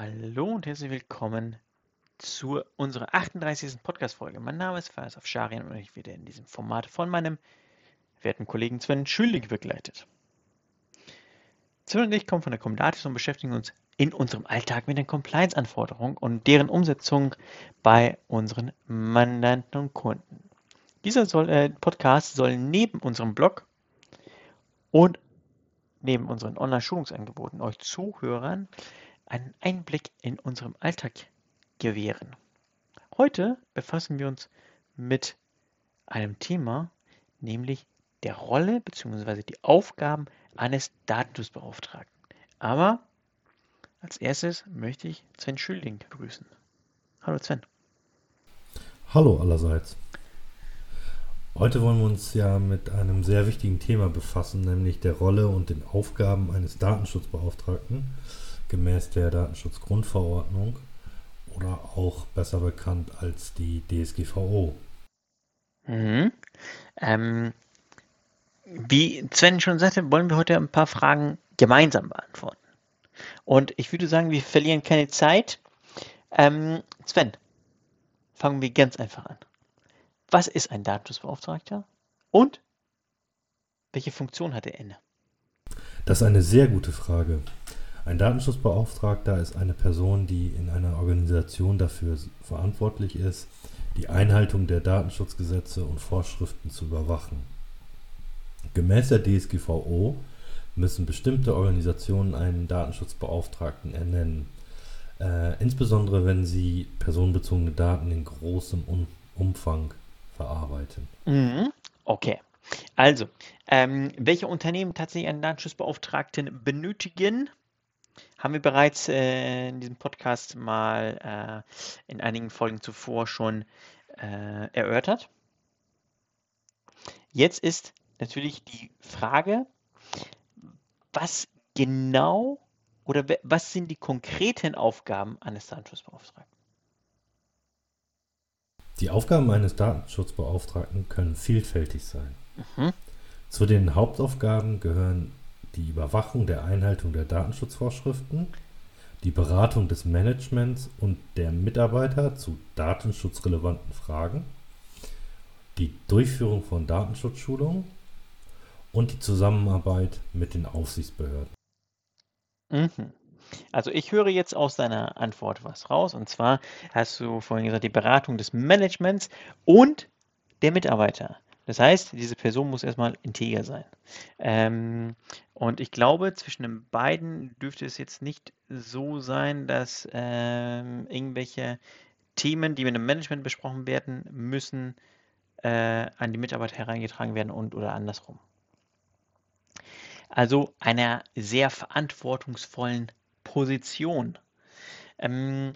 Hallo und herzlich willkommen zu unserer 38. Podcast-Folge. Mein Name ist Faiz Afsharian und ich werde in diesem Format von meinem werten Kollegen Sven Schüldig begleitet. Sven und ich kommen von der Comdatis und beschäftigen uns in unserem Alltag mit den Compliance-Anforderungen und deren Umsetzung bei unseren Mandanten und Kunden. Dieser soll, äh, Podcast soll neben unserem Blog und neben unseren Online-Schulungsangeboten euch Zuhörern einen Einblick in unserem Alltag gewähren. Heute befassen wir uns mit einem Thema, nämlich der Rolle bzw. die Aufgaben eines Datenschutzbeauftragten. Aber als erstes möchte ich Sven Schülding begrüßen. Hallo Sven. Hallo allerseits. Heute wollen wir uns ja mit einem sehr wichtigen Thema befassen, nämlich der Rolle und den Aufgaben eines Datenschutzbeauftragten gemäß der Datenschutzgrundverordnung oder auch besser bekannt als die DSGVO. Mhm. Ähm, wie Sven schon sagte, wollen wir heute ein paar Fragen gemeinsam beantworten. Und ich würde sagen, wir verlieren keine Zeit. Ähm, Sven, fangen wir ganz einfach an. Was ist ein Datenschutzbeauftragter und welche Funktion hat er inne? Das ist eine sehr gute Frage. Ein Datenschutzbeauftragter ist eine Person, die in einer Organisation dafür verantwortlich ist, die Einhaltung der Datenschutzgesetze und Vorschriften zu überwachen. Gemäß der DSGVO müssen bestimmte Organisationen einen Datenschutzbeauftragten ernennen, äh, insbesondere wenn sie personenbezogene Daten in großem um Umfang verarbeiten. Mhm. Okay. Also, ähm, welche Unternehmen tatsächlich einen Datenschutzbeauftragten benötigen, haben wir bereits äh, in diesem Podcast mal äh, in einigen Folgen zuvor schon äh, erörtert. Jetzt ist natürlich die Frage, was genau oder was sind die konkreten Aufgaben eines Datenschutzbeauftragten? Die Aufgaben eines Datenschutzbeauftragten können vielfältig sein. Mhm. Zu den Hauptaufgaben gehören die Überwachung der Einhaltung der Datenschutzvorschriften, die Beratung des Managements und der Mitarbeiter zu datenschutzrelevanten Fragen, die Durchführung von Datenschutzschulungen und die Zusammenarbeit mit den Aufsichtsbehörden. Mhm. Also ich höre jetzt aus deiner Antwort was raus. Und zwar hast du vorhin gesagt, die Beratung des Managements und der Mitarbeiter. Das heißt, diese Person muss erstmal integer sein. Ähm, und ich glaube, zwischen den beiden dürfte es jetzt nicht so sein, dass ähm, irgendwelche Themen, die mit dem Management besprochen werden, müssen äh, an die Mitarbeiter hereingetragen werden und oder andersrum. Also einer sehr verantwortungsvollen Position. Ähm,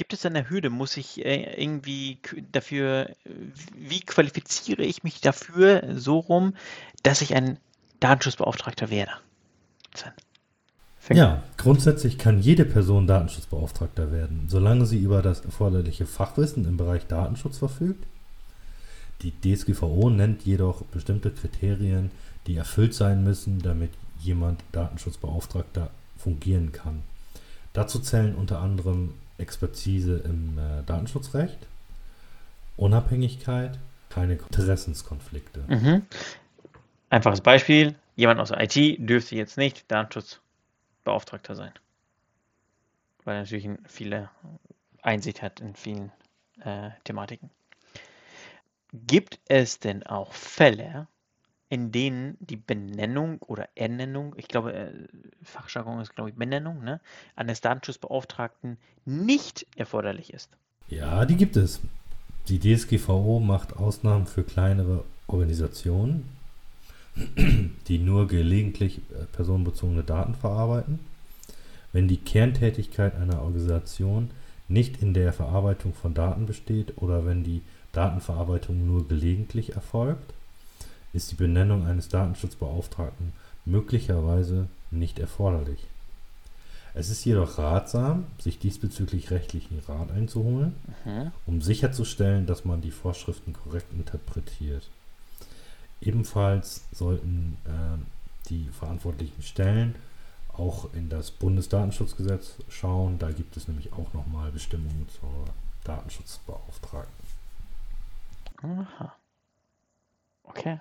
gibt es eine Hürde? Muss ich äh, irgendwie dafür, wie qualifiziere ich mich dafür so rum, dass ich ein Datenschutzbeauftragter werde? Ja, grundsätzlich kann jede Person Datenschutzbeauftragter werden, solange sie über das erforderliche Fachwissen im Bereich Datenschutz verfügt. Die DSGVO nennt jedoch bestimmte Kriterien, die erfüllt sein müssen, damit jemand Datenschutzbeauftragter fungieren kann. Dazu zählen unter anderem Expertise im äh, Datenschutzrecht, Unabhängigkeit, keine Interessenskonflikte. Mhm. Einfaches Beispiel, jemand aus IT dürfte jetzt nicht Datenschutzbeauftragter sein, weil er natürlich viele Einsicht hat in vielen äh, Thematiken. Gibt es denn auch Fälle, in denen die Benennung oder Ernennung, ich glaube, äh, Fachjargon ist, glaube ich, Benennung, ne, eines Datenschutzbeauftragten nicht erforderlich ist. Ja, die gibt es. Die DSGVO macht Ausnahmen für kleinere Organisationen, die nur gelegentlich äh, personenbezogene Daten verarbeiten. Wenn die Kerntätigkeit einer Organisation nicht in der Verarbeitung von Daten besteht oder wenn die Datenverarbeitung nur gelegentlich erfolgt, ist die Benennung eines Datenschutzbeauftragten möglicherweise nicht erforderlich. Es ist jedoch ratsam, sich diesbezüglich rechtlichen Rat einzuholen, mhm. um sicherzustellen, dass man die Vorschriften korrekt interpretiert. Ebenfalls sollten äh, die verantwortlichen Stellen auch in das Bundesdatenschutzgesetz schauen. Da gibt es nämlich auch nochmal Bestimmungen zur Datenschutzbeauftragten. Aha. Okay. Mm,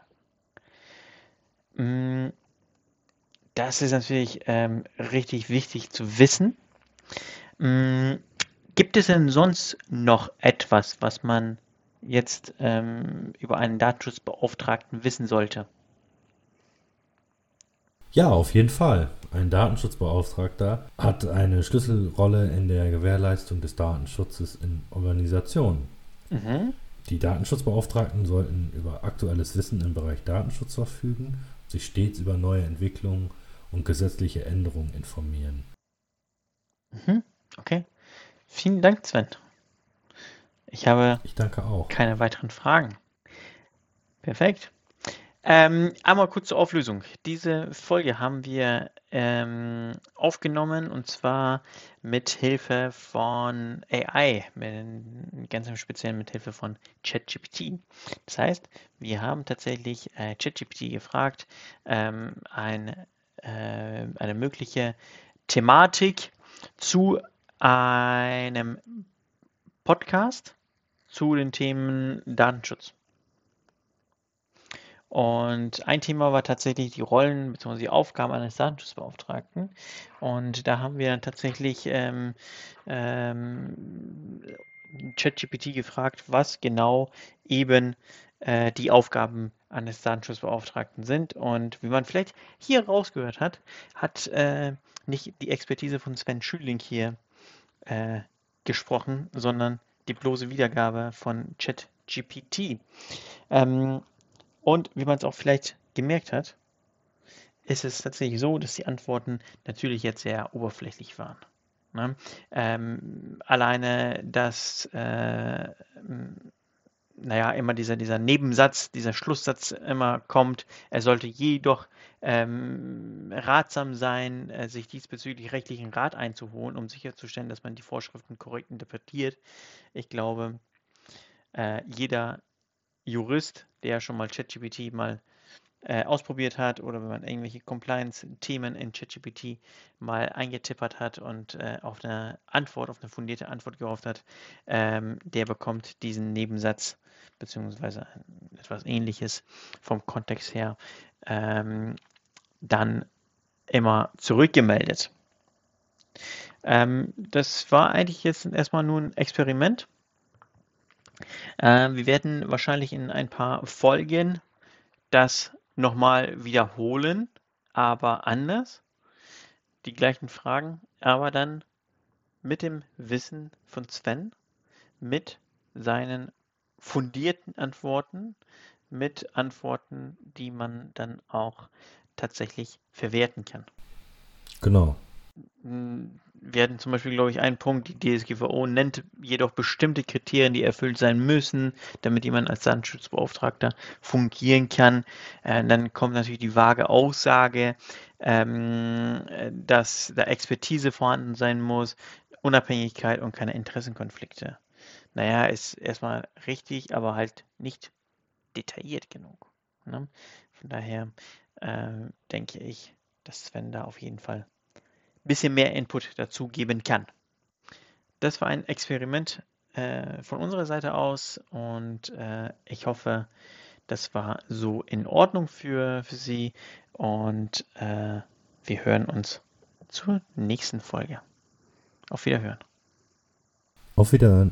Das ist natürlich ähm, richtig wichtig zu wissen. Mm, Gibt es denn sonst noch etwas, was man jetzt ähm, über einen Datenschutzbeauftragten wissen sollte? Ja, auf jeden Fall. Ein Datenschutzbeauftragter hat eine Schlüsselrolle in der Gewährleistung des Datenschutzes in Organisationen. Mhm. Die Datenschutzbeauftragten sollten über aktuelles Wissen im Bereich Datenschutz verfügen, sich stets über neue Entwicklungen und gesetzliche Änderungen informieren. Mhm. Okay. Vielen Dank, Sven. Ich habe Ich danke auch. keine weiteren Fragen. Perfekt. Ähm, einmal kurz zur Auflösung. Diese Folge haben wir ähm, aufgenommen und zwar mit Hilfe von AI, mit, ganz im Speziellen mit Hilfe von ChatGPT. Das heißt, wir haben tatsächlich äh, ChatGPT gefragt, ähm, ein, äh, eine mögliche Thematik zu einem Podcast zu den Themen Datenschutz. Und ein Thema war tatsächlich die Rollen bzw. die Aufgaben eines Datenschutzbeauftragten. Und da haben wir dann tatsächlich ähm, ähm, ChatGPT gefragt, was genau eben äh, die Aufgaben eines Datenschutzbeauftragten sind. Und wie man vielleicht hier rausgehört hat, hat äh, nicht die Expertise von Sven Schüling hier äh, gesprochen, sondern die bloße Wiedergabe von ChatGPT. Ähm, und wie man es auch vielleicht gemerkt hat, ist es tatsächlich so, dass die Antworten natürlich jetzt sehr oberflächlich waren. Ne? Ähm, alleine, dass äh, naja, immer dieser, dieser Nebensatz, dieser Schlusssatz immer kommt, er sollte jedoch ähm, ratsam sein, äh, sich diesbezüglich rechtlichen Rat einzuholen, um sicherzustellen, dass man die Vorschriften korrekt interpretiert. Ich glaube, äh, jeder Jurist, der schon mal ChatGPT mal äh, ausprobiert hat oder wenn man irgendwelche Compliance-Themen in ChatGPT mal eingetippert hat und äh, auf eine Antwort, auf eine fundierte Antwort gehofft hat, ähm, der bekommt diesen Nebensatz beziehungsweise etwas ähnliches vom Kontext her ähm, dann immer zurückgemeldet. Ähm, das war eigentlich jetzt erstmal nur ein Experiment. Äh, wir werden wahrscheinlich in ein paar Folgen das nochmal wiederholen, aber anders. Die gleichen Fragen, aber dann mit dem Wissen von Sven, mit seinen fundierten Antworten, mit Antworten, die man dann auch tatsächlich verwerten kann. Genau. Wir hatten zum Beispiel, glaube ich, einen Punkt, die DSGVO nennt jedoch bestimmte Kriterien, die erfüllt sein müssen, damit jemand als Datenschutzbeauftragter fungieren kann. Äh, dann kommt natürlich die vage Aussage, ähm, dass da Expertise vorhanden sein muss, Unabhängigkeit und keine Interessenkonflikte. Naja, ist erstmal richtig, aber halt nicht detailliert genug. Ne? Von daher äh, denke ich, dass Sven da auf jeden Fall bisschen mehr Input dazu geben kann. Das war ein Experiment äh, von unserer Seite aus und äh, ich hoffe, das war so in Ordnung für, für Sie und äh, wir hören uns zur nächsten Folge. Auf Wiederhören. Auf Wiederhören.